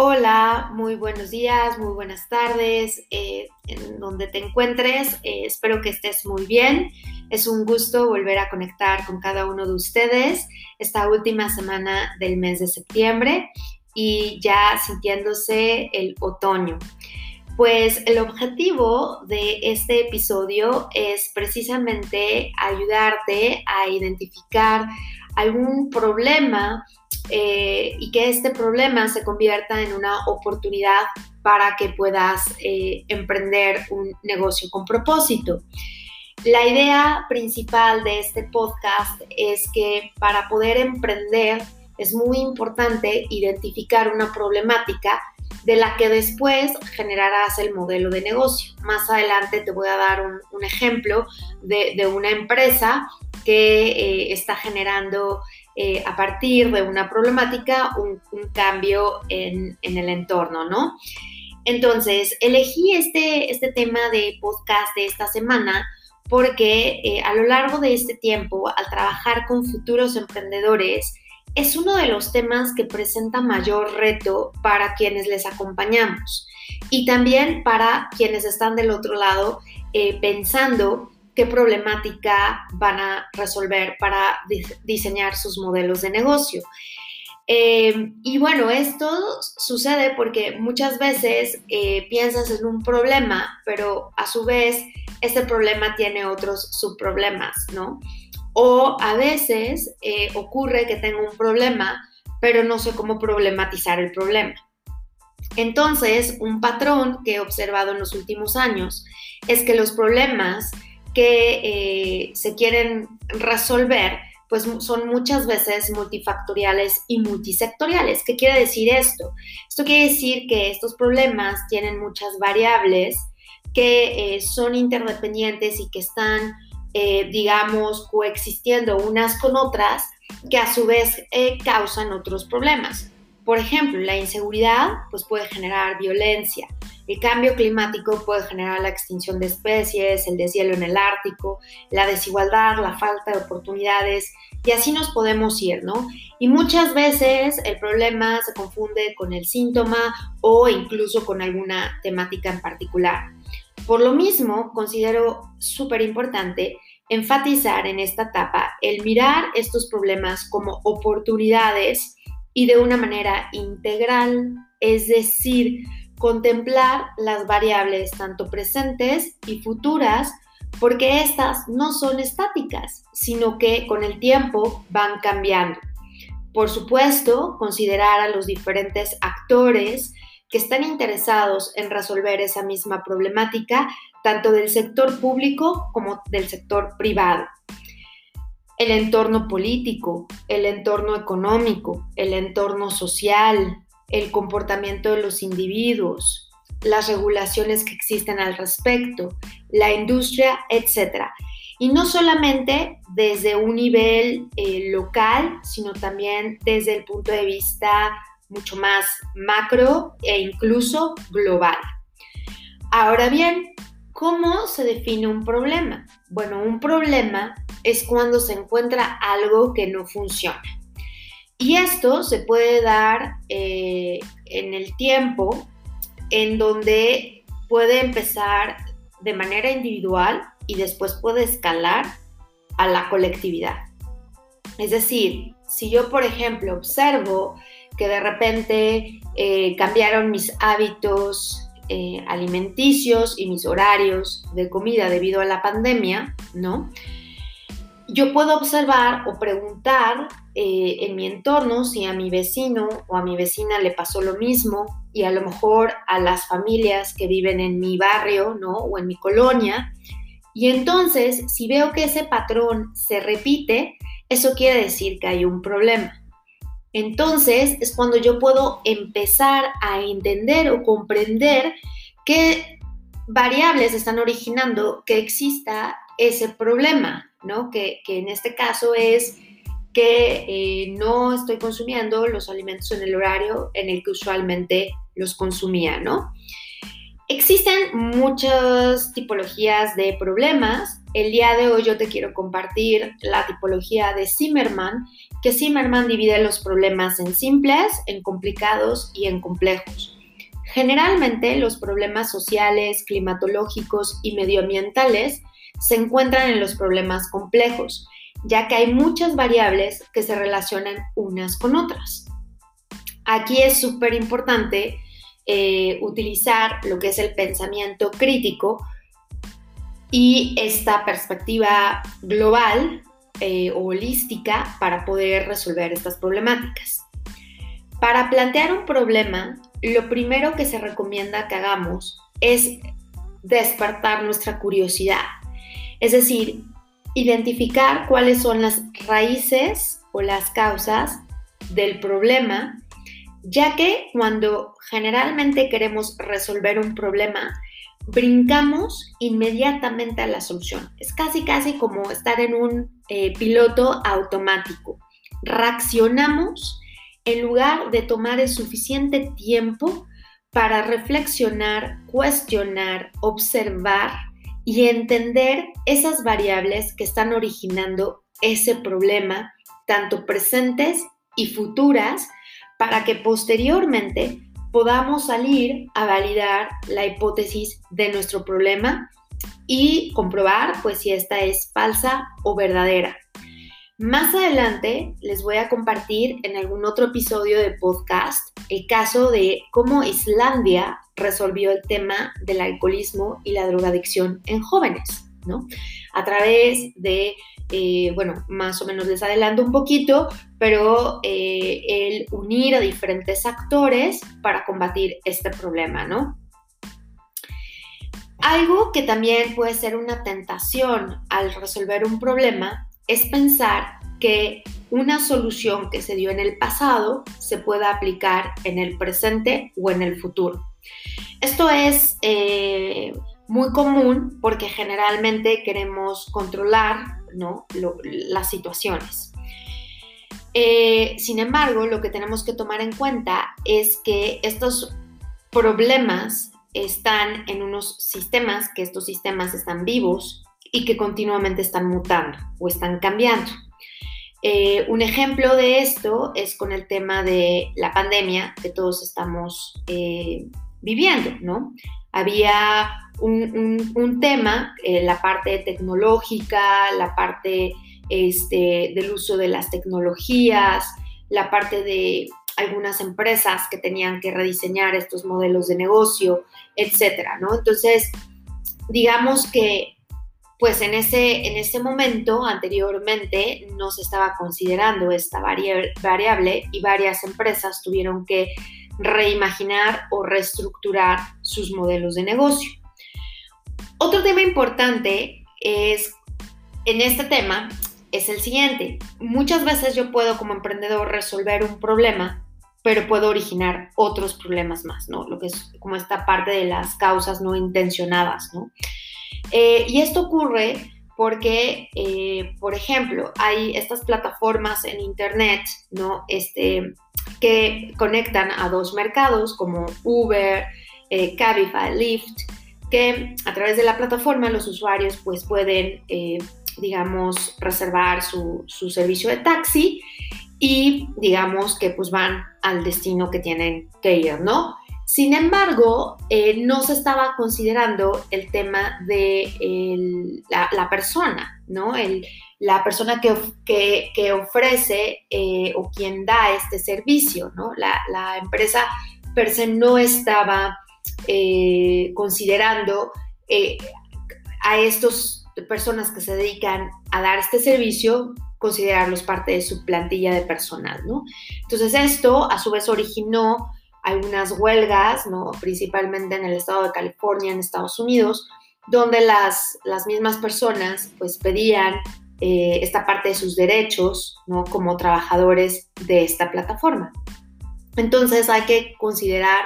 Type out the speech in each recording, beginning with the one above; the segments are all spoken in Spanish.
Hola, muy buenos días, muy buenas tardes, eh, en donde te encuentres. Eh, espero que estés muy bien. Es un gusto volver a conectar con cada uno de ustedes esta última semana del mes de septiembre y ya sintiéndose el otoño. Pues el objetivo de este episodio es precisamente ayudarte a identificar algún problema eh, y que este problema se convierta en una oportunidad para que puedas eh, emprender un negocio con propósito. La idea principal de este podcast es que para poder emprender es muy importante identificar una problemática de la que después generarás el modelo de negocio. Más adelante te voy a dar un, ejemplo de, una empresa que eh, está generando eh, a partir de una problemática un, cambio en, el entorno, ¿no? Entonces, elegí este, este tema de podcast de esta semana porque eh, a lo largo de este tiempo, al trabajar con futuros emprendedores, es uno de los temas que presenta mayor reto para quienes les acompañamos y también para quienes están del otro lado eh, pensando qué problemática van a resolver para diseñar sus modelos de negocio. Eh, y bueno, esto sucede porque muchas veces eh, piensas en un problema, pero a su vez ese problema tiene otros subproblemas, ¿no? O a veces eh, ocurre que tengo un problema, pero no sé cómo problematizar el problema. Entonces, un patrón que he observado en los últimos años es que los problemas que eh, se quieren resolver, pues son muchas veces multifactoriales y multisectoriales. ¿Qué quiere decir esto? Esto quiere decir que estos problemas tienen muchas variables que eh, son interdependientes y que están, eh, digamos, coexistiendo unas con otras, que a su vez causan otros problemas. Por ejemplo, la inseguridad pues puede generar violencia, el cambio climático puede generar la extinción de especies, el deshielo en el Ártico, la desigualdad, la falta de oportunidades, y así nos podemos ir, ¿no? Y muchas veces el problema se confunde con el síntoma o incluso con alguna temática en particular. Por lo mismo, considero súper importante enfatizar en esta etapa el mirar estos problemas como oportunidades y de una manera integral, es decir, contemplar las variables tanto presentes y futuras porque estas no son estáticas, sino que con el tiempo van cambiando. Por supuesto, considerar a los diferentes actores que están interesados en resolver esa misma problemática, tanto del sector público como del sector privado. El entorno político, el entorno económico, el entorno social, el comportamiento de los individuos, las regulaciones que existen al respecto, la industria, etc. Y no solamente desde un nivel eh, local, sino también desde el punto de vista mucho más macro e incluso global. Ahora bien, ¿cómo se define un problema? Bueno, un problema es cuando se encuentra algo que no funciona. Y esto se puede dar eh, en el tiempo en donde puede empezar de manera individual y después puede escalar a la colectividad. Es decir, si yo, por ejemplo, observo que de repente eh, cambiaron mis hábitos eh, alimenticios y mis horarios de comida debido a la pandemia, ¿no? yo puedo observar o preguntar eh, en mi entorno si a mi vecino o a mi vecina le pasó lo mismo y a lo mejor a las familias que viven en mi barrio, ¿no? O en mi colonia. Y entonces, si veo que ese patrón se repite, eso quiere decir que hay un problema. Entonces es cuando yo puedo empezar a entender o comprender qué variables están originando que exista ese problema. ¿no? Que, en este caso es que eh, no estoy consumiendo los alimentos en el horario en el que usualmente los consumía, ¿no? Existen muchas tipologías de problemas el día de hoy yo te quiero compartir la tipología de Zimmerman, que Zimmerman divide los problemas en simples, en complicados y en complejos. Generalmente los problemas sociales, climatológicos y medioambientales se encuentran en los problemas complejos, ya que hay muchas variables que se relacionan unas con otras. Aquí es súper importante eh, utilizar lo que es el pensamiento crítico y esta perspectiva global eh, holística para poder resolver estas problemáticas. Para plantear un problema, lo primero que se recomienda que hagamos es despertar nuestra curiosidad, es decir, identificar cuáles son las raíces o las causas del problema, ya que cuando generalmente queremos resolver un problema, brincamos inmediatamente a la solución. Es casi, casi como estar en un eh, piloto automático. Reaccionamos en lugar de tomar el suficiente tiempo para reflexionar, cuestionar, observar y entender esas variables que están originando ese problema, tanto presentes y futuras, para que posteriormente podamos salir a validar la hipótesis de nuestro problema y comprobar pues si esta es falsa o verdadera. Más adelante les voy a compartir en algún otro episodio de podcast el caso de cómo Islandia resolvió el tema del alcoholismo y la drogadicción en jóvenes, ¿no? A través de eh, bueno, más o menos les adelanto un poquito, pero eh, el unir a diferentes actores para combatir este problema, ¿no? Algo que también puede ser una tentación al resolver un problema es pensar que una solución que se dio en el pasado se pueda aplicar en el presente o en el futuro. Esto es eh, muy común porque generalmente queremos controlar las situaciones. Eh, sin embargo, lo que tenemos que tomar en cuenta es que estos problemas están en unos sistemas, que estos sistemas están vivos y que continuamente están mutando o están cambiando. Eh, un ejemplo de esto es con el tema de la pandemia que todos estamos eh, viviendo, ¿no? Había un, tema, eh, la parte tecnológica, la parte este, del uso de las tecnologías, la parte de algunas empresas que tenían que rediseñar estos modelos de negocio, etcétera, ¿no? Entonces, digamos que pues en ese, en ese momento anteriormente no se estaba considerando esta variable y varias empresas tuvieron que reimaginar o reestructurar sus modelos de negocio. Otro tema importante es, en este tema, es el siguiente. Muchas veces yo puedo como emprendedor resolver un problema, pero puedo originar otros problemas más, ¿no? Lo que es como esta parte de las causas no intencionadas, ¿no? Eh, y esto ocurre porque, eh, por ejemplo, hay estas plataformas en Internet, ¿no? Este, que conectan a dos mercados como Uber, eh, Cabify, Lyft, que a través de la plataforma los usuarios pues pueden, eh, digamos, reservar su, servicio de taxi y digamos que pues van al destino que tienen que ir, ¿no? Sin embargo, eh, no se estaba considerando el tema de la, persona, ¿no? la persona que, ofrece eh, o quien da este servicio, ¿no? La, la empresa per se no estaba eh, considerando a estas personas que se dedican a dar este servicio, considerarlos parte de su plantilla de personal, ¿no? Entonces esto a su vez originó algunas huelgas, ¿no? principalmente en el estado de California, en Estados Unidos, donde las, las mismas personas pues pedían eh, esta parte de sus derechos ¿no? como trabajadores de esta plataforma. Entonces hay que considerar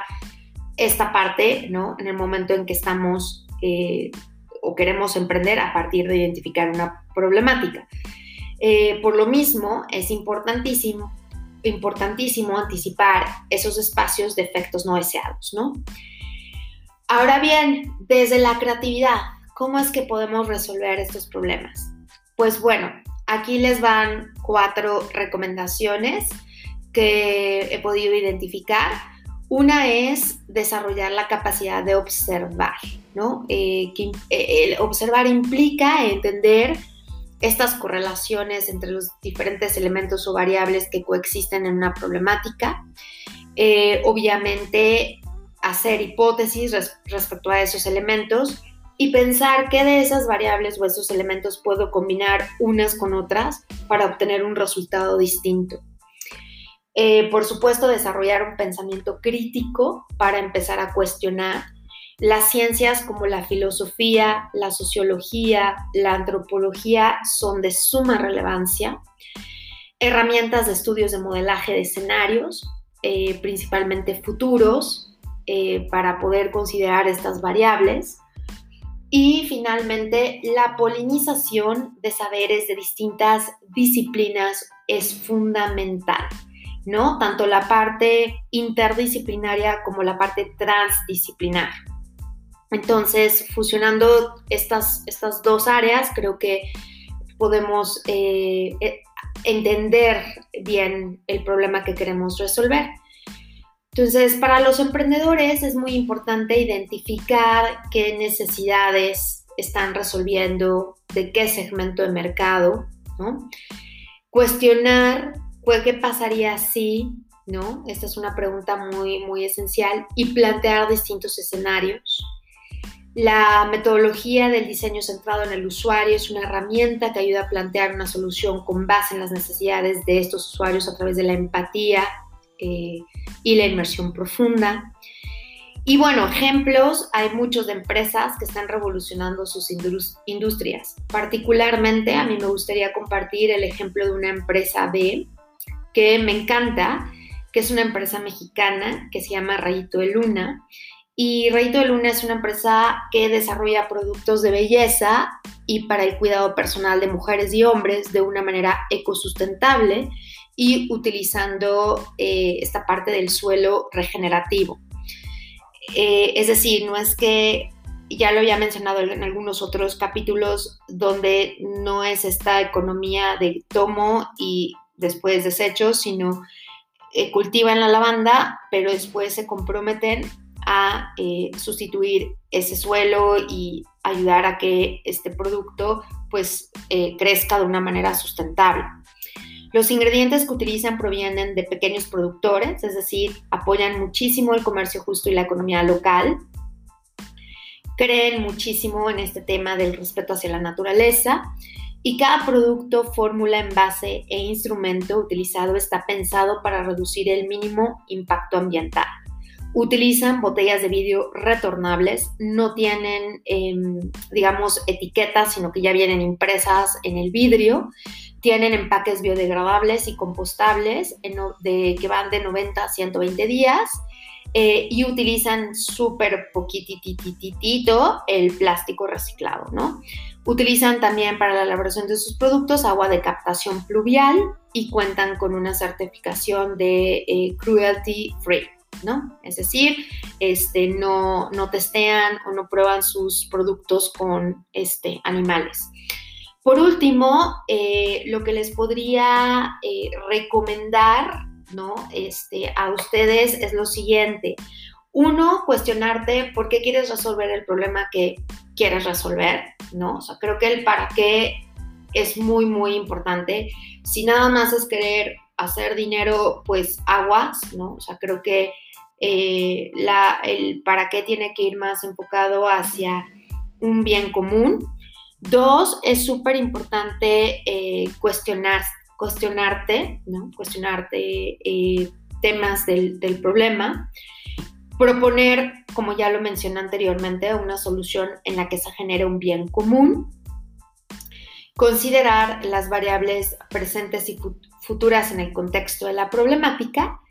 esta parte ¿no? en el momento en que estamos eh, o queremos emprender a partir de identificar una problemática. Eh, por lo mismo, es importantísimo importantísimo anticipar esos espacios de efectos no deseados, ¿no? Ahora bien, desde la creatividad, ¿cómo es que podemos resolver estos problemas? Pues bueno, aquí les van cuatro recomendaciones que he podido identificar. Una es desarrollar la capacidad de observar, ¿no? Eh, eh, el observar implica entender estas correlaciones entre los diferentes elementos o variables que coexisten en una problemática. Eh, obviamente, hacer hipótesis respecto a esos elementos y pensar qué de esas variables o esos elementos puedo combinar unas con otras para obtener un resultado distinto. Eh, por supuesto, desarrollar un pensamiento crítico para empezar a cuestionar las ciencias como la filosofía, la sociología, la antropología son de suma relevancia. Herramientas de estudios de modelaje de escenarios, eh, principalmente futuros, eh, para poder considerar estas variables. Y finalmente, la polinización de saberes de distintas disciplinas es fundamental, ¿no? Tanto la parte interdisciplinaria como la parte transdisciplinar. Entonces, fusionando estas, estas dos áreas, creo que podemos eh, eh, entender bien el problema que queremos resolver. Entonces, para los emprendedores es muy importante identificar qué necesidades están resolviendo, de qué segmento de mercado, ¿no? Cuestionar qué pasaría si, ¿no? Esta es una pregunta muy, muy esencial y plantear distintos escenarios. La metodología del diseño centrado en el usuario es una herramienta que ayuda a plantear una solución con base en las necesidades de estos usuarios a través de la empatía eh, y la inmersión profunda. Y bueno, ejemplos, hay muchos de empresas que están revolucionando sus industrias. Particularmente a mí me gustaría compartir el ejemplo de una empresa B que me encanta, que es una empresa mexicana que se llama Rayito de Luna y Rayito de Luna es una empresa que desarrolla productos de belleza y para el cuidado personal de mujeres y hombres de una manera ecosustentable y utilizando eh, esta parte del suelo regenerativo. Eh, es decir, no es que ya lo había mencionado en algunos otros capítulos donde no es esta economía de tomo y después desecho, sino eh, cultivan la lavanda, pero después se comprometen a eh, sustituir ese suelo y ayudar a que este producto pues eh, crezca de una manera sustentable. Los ingredientes que utilizan provienen de pequeños productores, es decir, apoyan muchísimo el comercio justo y la economía local. Creen muchísimo en este tema del respeto hacia la naturaleza y cada producto, fórmula, envase e instrumento utilizado está pensado para reducir el mínimo impacto ambiental utilizan botellas de vidrio retornables, no tienen, em, digamos, etiquetas, sino que ya vienen impresas en el vidrio. Tienen empaques biodegradables y compostables de, que van de 90 a 120 días. Eh, y utilizan súper poquitititito el plástico reciclado, ¿no? Utilizan también para la elaboración de sus productos agua de captación pluvial y cuentan con una certificación de eh, cruelty free. ¿No? Es decir, este, no, no testean o no prueban sus productos con este, animales. Por último, eh, lo que les podría eh, recomendar ¿no? este, a ustedes es lo siguiente. Uno, cuestionarte por qué quieres resolver el problema que quieres resolver, ¿no? O sea, creo que el para qué es muy, muy importante. Si nada más es querer hacer dinero, pues aguas, ¿no? O sea, creo que eh, el para qué tiene que ir más enfocado hacia un bien común. Dos, es súper importante eh, cuestionar, cuestionarte, ¿no? cuestionarte eh, temas del, del, problema, proponer, como ya lo mencioné anteriormente, una solución en la que se genere un bien común, considerar las variables presentes y futuras en el contexto de la problemática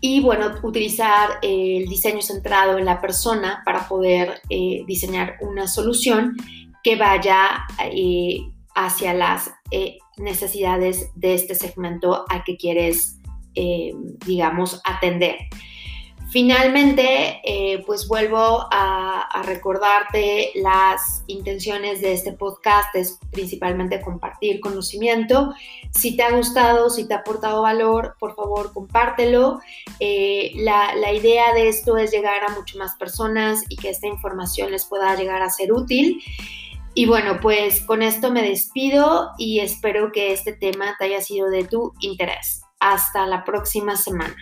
y bueno, utilizar eh, el diseño centrado en la persona para poder eh, diseñar una solución que vaya eh, hacia las necesidades de este segmento al que quieres, digamos, atender. Finalmente, eh, pues vuelvo a, recordarte las intenciones de este podcast, es principalmente compartir conocimiento. Si te ha gustado, si te ha aportado valor, por favor compártelo. Eh, la, la idea de esto es llegar a mucho más personas y que esta información les pueda llegar a ser útil. Y bueno, pues con esto me despido y espero que este tema te haya sido de tu interés. Hasta la próxima semana.